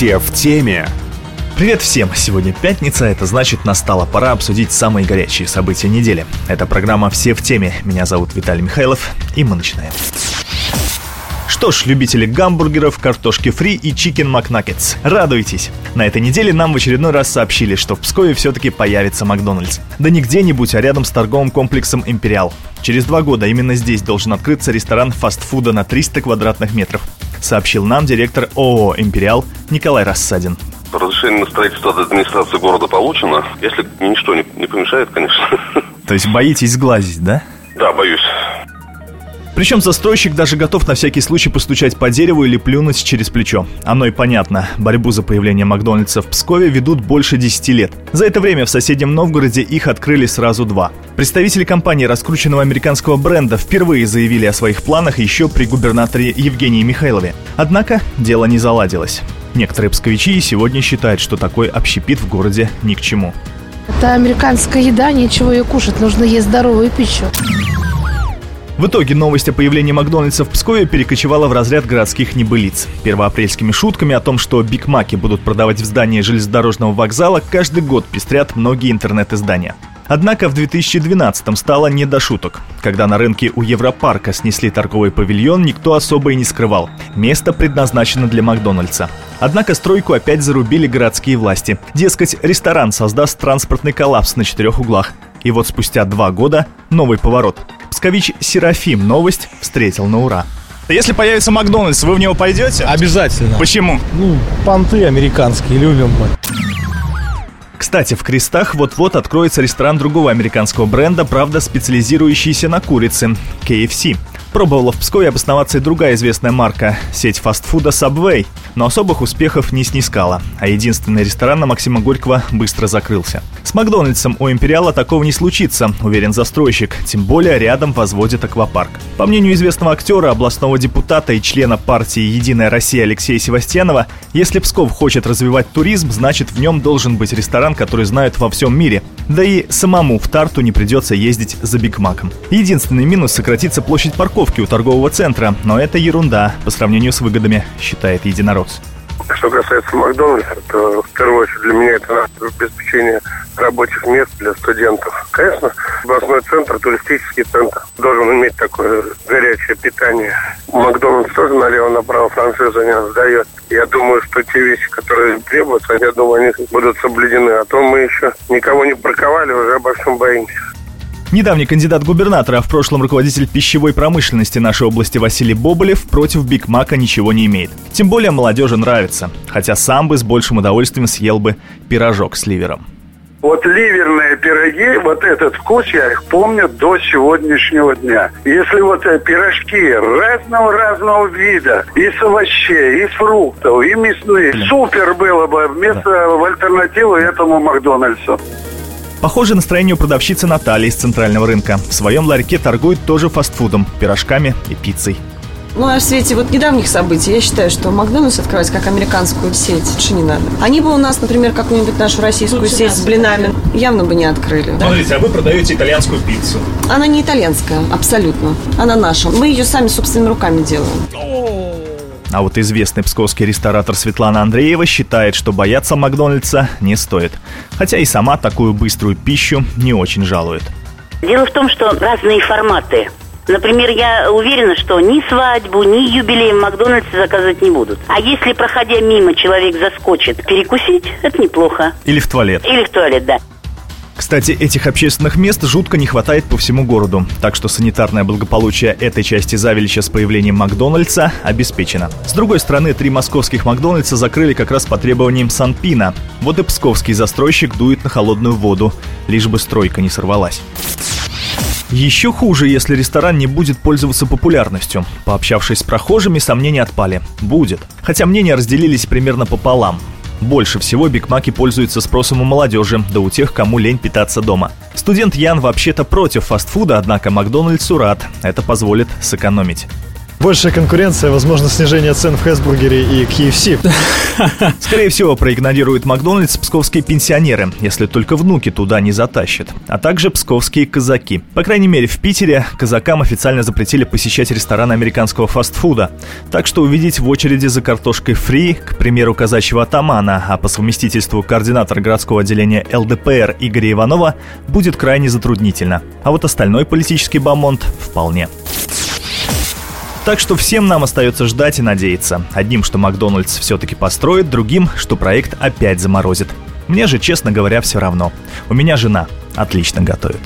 Все в теме. Привет всем! Сегодня пятница, это значит настала пора обсудить самые горячие события недели. Это программа «Все в теме». Меня зовут Виталий Михайлов, и мы начинаем. Что ж, любители гамбургеров, картошки фри и чикен макнаггетс, радуйтесь! На этой неделе нам в очередной раз сообщили, что в Пскове все-таки появится Макдональдс. Да не где-нибудь, а рядом с торговым комплексом «Империал». Через два года именно здесь должен открыться ресторан фастфуда на 300 квадратных метров, сообщил нам директор ООО «Империал» Николай Рассадин. Разрешение на строительство от администрации города получено, если ничто не, не помешает, конечно. То есть боитесь сглазить, да? Да, боюсь. Причем застройщик даже готов на всякий случай постучать по дереву или плюнуть через плечо. Оно и понятно. Борьбу за появление Макдональдса в Пскове ведут больше 10 лет. За это время в соседнем Новгороде их открыли сразу два. Представители компании раскрученного американского бренда впервые заявили о своих планах еще при губернаторе Евгении Михайлове. Однако дело не заладилось. Некоторые псковичи сегодня считают, что такой общепит в городе ни к чему. Это американская еда, нечего ее кушать, нужно есть здоровую пищу. В итоге новость о появлении Макдональдса в Пскове перекочевала в разряд городских небылиц. Первоапрельскими шутками о том, что Биг Маки будут продавать в здании железнодорожного вокзала, каждый год пестрят многие интернет-издания. Однако в 2012-м стало не до шуток. Когда на рынке у Европарка снесли торговый павильон, никто особо и не скрывал. Место предназначено для Макдональдса. Однако стройку опять зарубили городские власти. Дескать, ресторан создаст транспортный коллапс на четырех углах. И вот спустя два года новый поворот – Пскович Серафим новость встретил на ура. Если появится Макдональдс, вы в него пойдете? Обязательно. Почему? Ну, понты американские любим мы. Кстати, в Крестах вот-вот откроется ресторан другого американского бренда, правда специализирующийся на курице – KFC. Пробовала в Пскове обосноваться и другая известная марка – сеть фастфуда Subway, но особых успехов не снискала, а единственный ресторан на Максима Горького быстро закрылся. С Макдональдсом у Империала такого не случится, уверен застройщик, тем более рядом возводит аквапарк. По мнению известного актера, областного депутата и члена партии «Единая Россия» Алексея Севастьянова, если Псков хочет развивать туризм, значит в нем должен быть ресторан, который знают во всем мире. Да и самому в Тарту не придется ездить за Биг Маком. Единственный минус – сократится площадь парковки у торгового центра, но это ерунда по сравнению с выгодами, считает единорос. Что касается Макдональдса, то в первую очередь для меня это обеспечение рабочих мест для студентов. Конечно, областной центр, туристический центр должен иметь такое горячее питание. Макдональдс тоже налево-направо франшизу не сдает. Я думаю, что те вещи, которые требуются, я думаю, они будут соблюдены. А то мы еще никого не браковали, уже обо всем боимся. Недавний кандидат губернатора, а в прошлом руководитель пищевой промышленности нашей области Василий Боболев против Биг Мака ничего не имеет. Тем более молодежи нравится, хотя сам бы с большим удовольствием съел бы пирожок с ливером. Вот ливерные пироги, вот этот вкус, я их помню до сегодняшнего дня. Если вот э, пирожки разного-разного вида, из овощей, из фруктов, и мясные, супер было бы вместо в альтернативу этому Макдональдсу. Похоже настроение у продавщицы Натальи из центрального рынка. В своем ларьке торгует тоже фастфудом, пирожками и пиццей. Ну, а в свете вот недавних событий, я считаю, что Макдональдс открывать как американскую сеть лучше не надо. Они бы у нас, например, какую-нибудь нашу российскую лучше сеть с блинами явно бы не открыли. Смотрите, а вы продаете итальянскую пиццу. Она не итальянская, абсолютно. Она наша. Мы ее сами собственными руками делаем. А вот известный псковский ресторатор Светлана Андреева считает, что бояться Макдональдса не стоит. Хотя и сама такую быструю пищу не очень жалует. Дело в том, что разные форматы. Например, я уверена, что ни свадьбу, ни юбилей в Макдональдсе заказывать не будут. А если, проходя мимо, человек заскочит перекусить, это неплохо. Или в туалет. Или в туалет, да. Кстати, этих общественных мест жутко не хватает по всему городу, так что санитарное благополучие этой части Завелича с появлением Макдональдса обеспечено. С другой стороны, три московских Макдональдса закрыли как раз по требованиям Санпина. Вот и псковский застройщик дует на холодную воду, лишь бы стройка не сорвалась. Еще хуже, если ресторан не будет пользоваться популярностью. Пообщавшись с прохожими, сомнения отпали. Будет. Хотя мнения разделились примерно пополам. Больше всего бигмаки пользуются спросом у молодежи, да у тех, кому лень питаться дома. Студент Ян вообще-то против фастфуда, однако Макдональдсу рад. Это позволит сэкономить. Большая конкуренция, возможно, снижение цен в Хэсбургере и KFC. Скорее всего, проигнорируют Макдональдс псковские пенсионеры, если только внуки туда не затащат. А также псковские казаки. По крайней мере, в Питере казакам официально запретили посещать рестораны американского фастфуда. Так что увидеть в очереди за картошкой фри, к примеру, казачьего атамана, а по совместительству координатор городского отделения ЛДПР Игоря Иванова, будет крайне затруднительно. А вот остальной политический бомонд вполне. Так что всем нам остается ждать и надеяться. Одним, что Макдональдс все-таки построит, другим, что проект опять заморозит. Мне же, честно говоря, все равно. У меня жена отлично готовит.